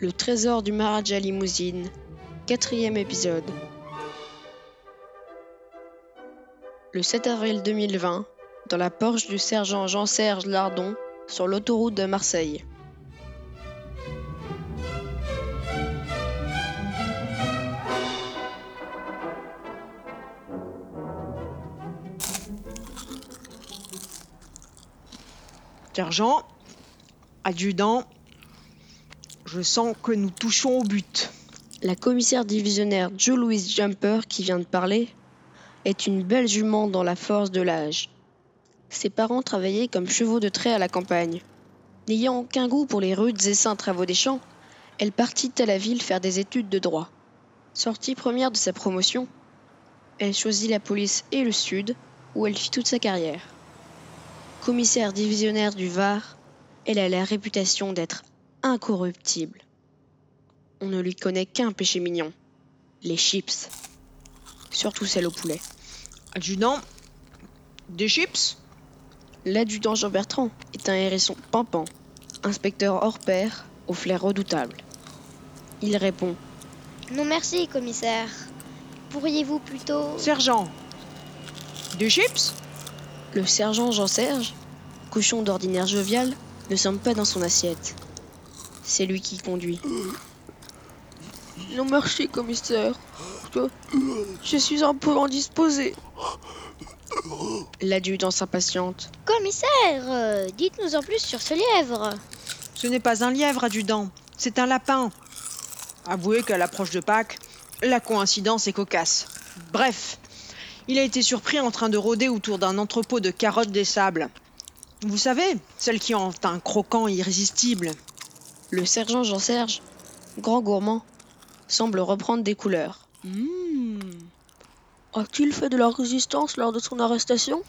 Le trésor du Maharaja Limousine, quatrième épisode. Le 7 avril 2020, dans la Porsche du sergent Jean-Serge Lardon, sur l'autoroute de Marseille. Sergent, adjudant, je sens que nous touchons au but. La commissaire divisionnaire Joe Louise Jumper, qui vient de parler, est une belle jument dans la force de l'âge. Ses parents travaillaient comme chevaux de trait à la campagne. N'ayant aucun goût pour les rudes et saints travaux des champs, elle partit à la ville faire des études de droit. Sortie première de sa promotion, elle choisit la police et le Sud, où elle fit toute sa carrière. Commissaire divisionnaire du Var, elle a la réputation d'être incorruptible. On ne lui connaît qu'un péché mignon, les chips. Surtout celles au poulet. Adjudant, des chips? L'adjudant Jean Bertrand est un hérisson pimpant, inspecteur hors pair, au flair redoutable. Il répond Non merci, commissaire. Pourriez-vous plutôt... Sergent, des chips? Le sergent Jean-Serge, cochon d'ordinaire jovial, ne semble pas dans son assiette. C'est lui qui conduit. Non merci, commissaire. Je, je suis un peu indisposé. L'adjudant s'impatiente. Commissaire, euh, dites-nous en plus sur ce lièvre. Ce n'est pas un lièvre, adjudant, c'est un lapin. Avouez qu'à l'approche de Pâques, la coïncidence est cocasse. Bref, il a été surpris en train de rôder autour d'un entrepôt de carottes des sables. Vous savez, celles qui ont un croquant irrésistible. Le sergent Jean-Serge, grand gourmand, semble reprendre des couleurs. Hmm. A-t-il fait de la résistance lors de son arrestation?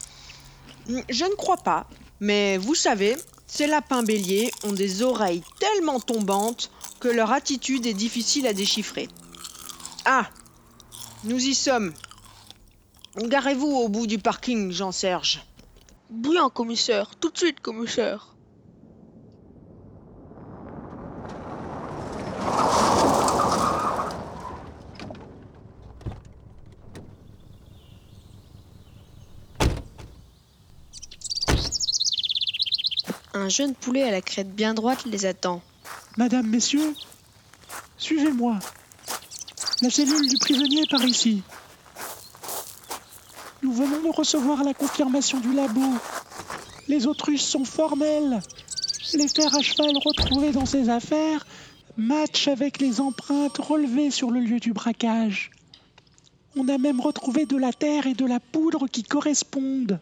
Je ne crois pas, mais vous savez, ces lapins béliers ont des oreilles tellement tombantes que leur attitude est difficile à déchiffrer. Ah, nous y sommes. Garez-vous au bout du parking, Jean-Serge. Bien, commissaire. Tout de suite, commissaire. Un jeune poulet à la crête bien droite les attend. Madame, messieurs, suivez-moi. La cellule du prisonnier est par ici. Nous venons de recevoir la confirmation du labo. Les autruches sont formelles. Les fers à cheval retrouvés dans ces affaires matchent avec les empreintes relevées sur le lieu du braquage. On a même retrouvé de la terre et de la poudre qui correspondent.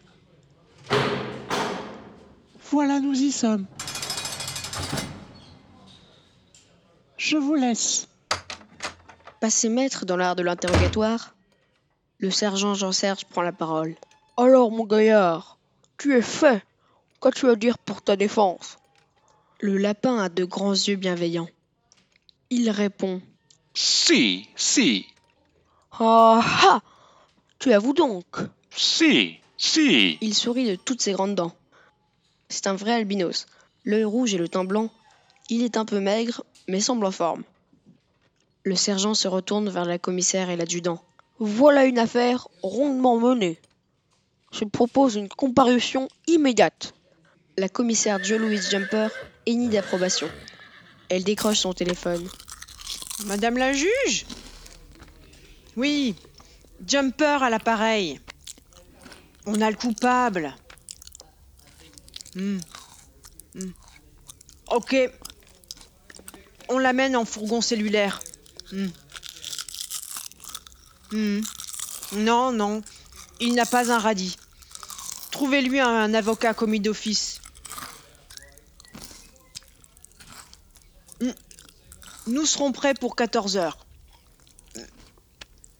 Voilà, nous y sommes. Je vous laisse. Passé maître dans l'art de l'interrogatoire, le sergent Jean-Serge prend la parole. Alors, mon gaillard, tu es fait. Qu'as-tu à dire pour ta défense? Le lapin a de grands yeux bienveillants. Il répond Si, si, Ah ah Tu avoues donc? Si, si. Il sourit de toutes ses grandes dents. C'est un vrai albinos. L'œil rouge et le teint blanc. Il est un peu maigre, mais semble en forme. Le sergent se retourne vers la commissaire et l'adjudant. Voilà une affaire rondement menée. Je propose une comparution immédiate. La commissaire Joe Louise Jumper hennit d'approbation. Elle décroche son téléphone. Madame la juge? Oui, Jumper à l'appareil. On a le coupable. Hmm. Ok. On l'amène en fourgon cellulaire. Hmm. Hmm. Non, non. Il n'a pas un radis. Trouvez-lui un avocat commis d'office. Nous serons prêts pour 14 heures.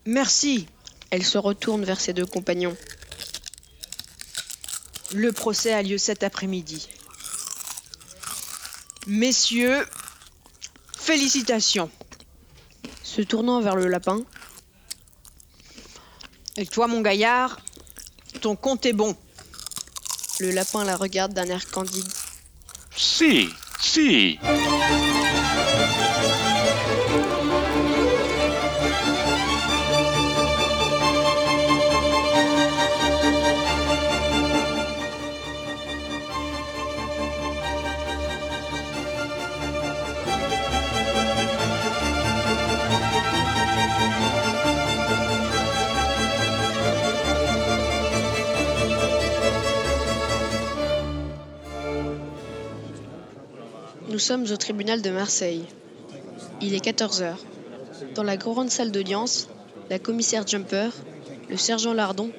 Merci. Elle se retourne vers ses deux compagnons. Le procès a lieu cet après-midi. Messieurs, félicitations. Se tournant vers le lapin. Et toi, mon gaillard, ton compte est bon. Le lapin la regarde d'un air candide. Si, si. Nous sommes au tribunal de Marseille. Il est 14 heures. Dans la grande salle d'audience, la commissaire Jumper, le sergent Lardon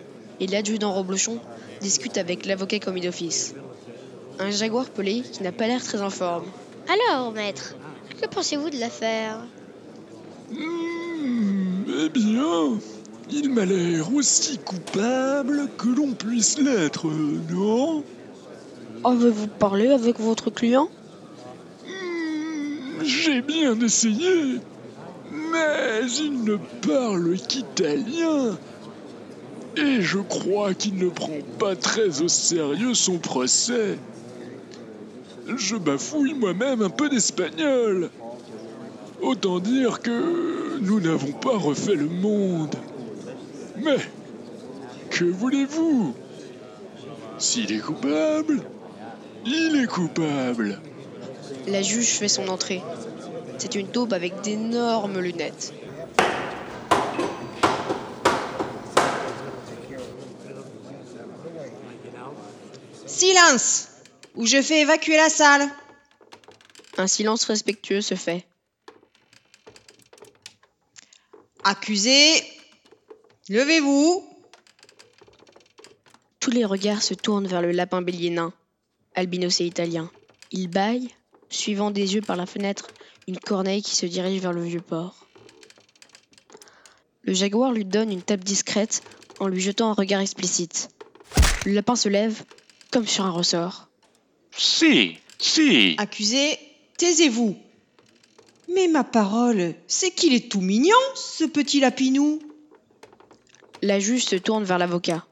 et l'adjudant Roblochon discutent avec l'avocat commis d'office. Un jaguar pelé qui n'a pas l'air très en forme. Alors, maître, que pensez-vous de l'affaire? Hmm, eh bien, il m'a l'air aussi coupable que l'on puisse l'être, non? Avez-vous parlé avec votre client? J'ai bien essayé, mais il ne parle qu'italien. Et je crois qu'il ne prend pas très au sérieux son procès. Je bafouille moi-même un peu d'espagnol. Autant dire que nous n'avons pas refait le monde. Mais, que voulez-vous? S'il est coupable, il est coupable. La juge fait son entrée. C'est une taupe avec d'énormes lunettes. Silence Ou je fais évacuer la salle. Un silence respectueux se fait. Accusé, levez-vous. Tous les regards se tournent vers le lapin bélier nain, albinos et italien. Il bâille, suivant des yeux par la fenêtre une corneille qui se dirige vers le vieux port. Le jaguar lui donne une tape discrète en lui jetant un regard explicite. Le lapin se lève, comme sur un ressort. Si, si. Accusé, taisez-vous. Mais ma parole, c'est qu'il est tout mignon, ce petit lapinou. La juge se tourne vers l'avocat.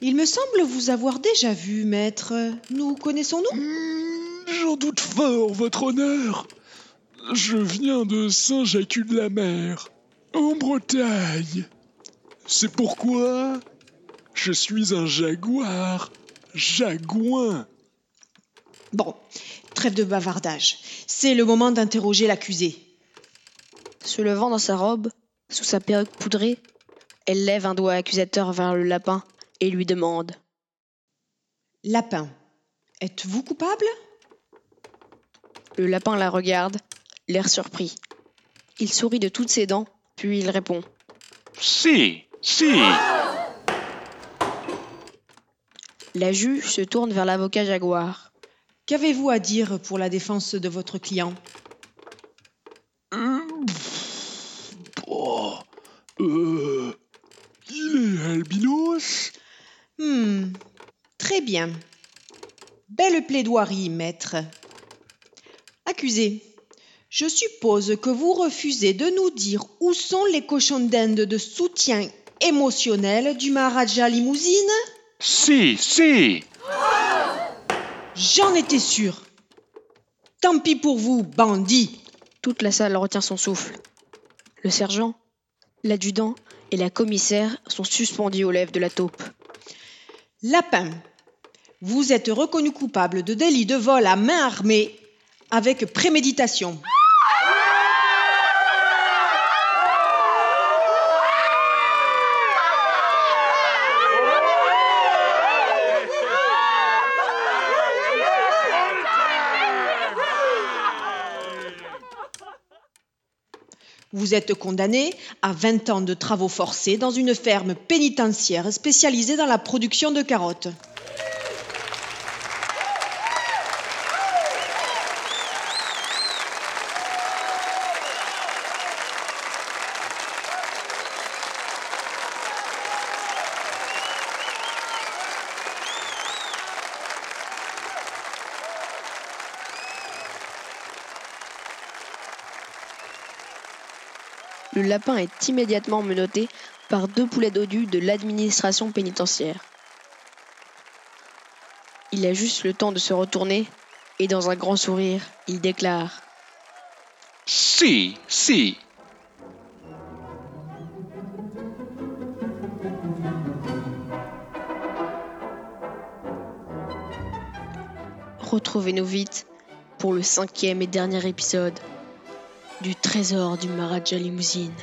Il me semble vous avoir déjà vu, maître. Nous connaissons-nous? Hmm, J'en doute fort, votre honneur. Je viens de Saint-Jacques-de-la-Mer, en Bretagne. C'est pourquoi je suis un jaguar, jagouin. Bon, trêve de bavardage. C'est le moment d'interroger l'accusé. Se levant dans sa robe, sous sa perruque poudrée, elle lève un doigt accusateur vers le lapin et lui demande Lapin, êtes-vous coupable? Le lapin la regarde, l'air surpris. Il sourit de toutes ses dents, puis il répond. Si, si. La juge se tourne vers l'avocat jaguar. Qu'avez-vous à dire pour la défense de votre client? Euh, oh, euh, il est albinos? Hmm, très bien. Belle plaidoirie, maître. Accusé, je suppose que vous refusez de nous dire où sont les cochons d'Inde de soutien émotionnel du Maharaja Limousine? Si, si. J'en étais sûr. Tant pis pour vous, bandits. Toute la salle retient son souffle. Le sergent, l'adjudant et la commissaire sont suspendus aux lèvres de la taupe. Lapin, vous êtes reconnu coupable de délit de vol à main armée avec préméditation. Vous êtes condamné à 20 ans de travaux forcés dans une ferme pénitentiaire spécialisée dans la production de carottes. Le lapin est immédiatement menotté par deux poulets dodus de l'administration pénitentiaire. Il a juste le temps de se retourner et dans un grand sourire, il déclare Si, si. Retrouvez-nous vite pour le cinquième et dernier épisode du Trésor du Maharaja Limousine.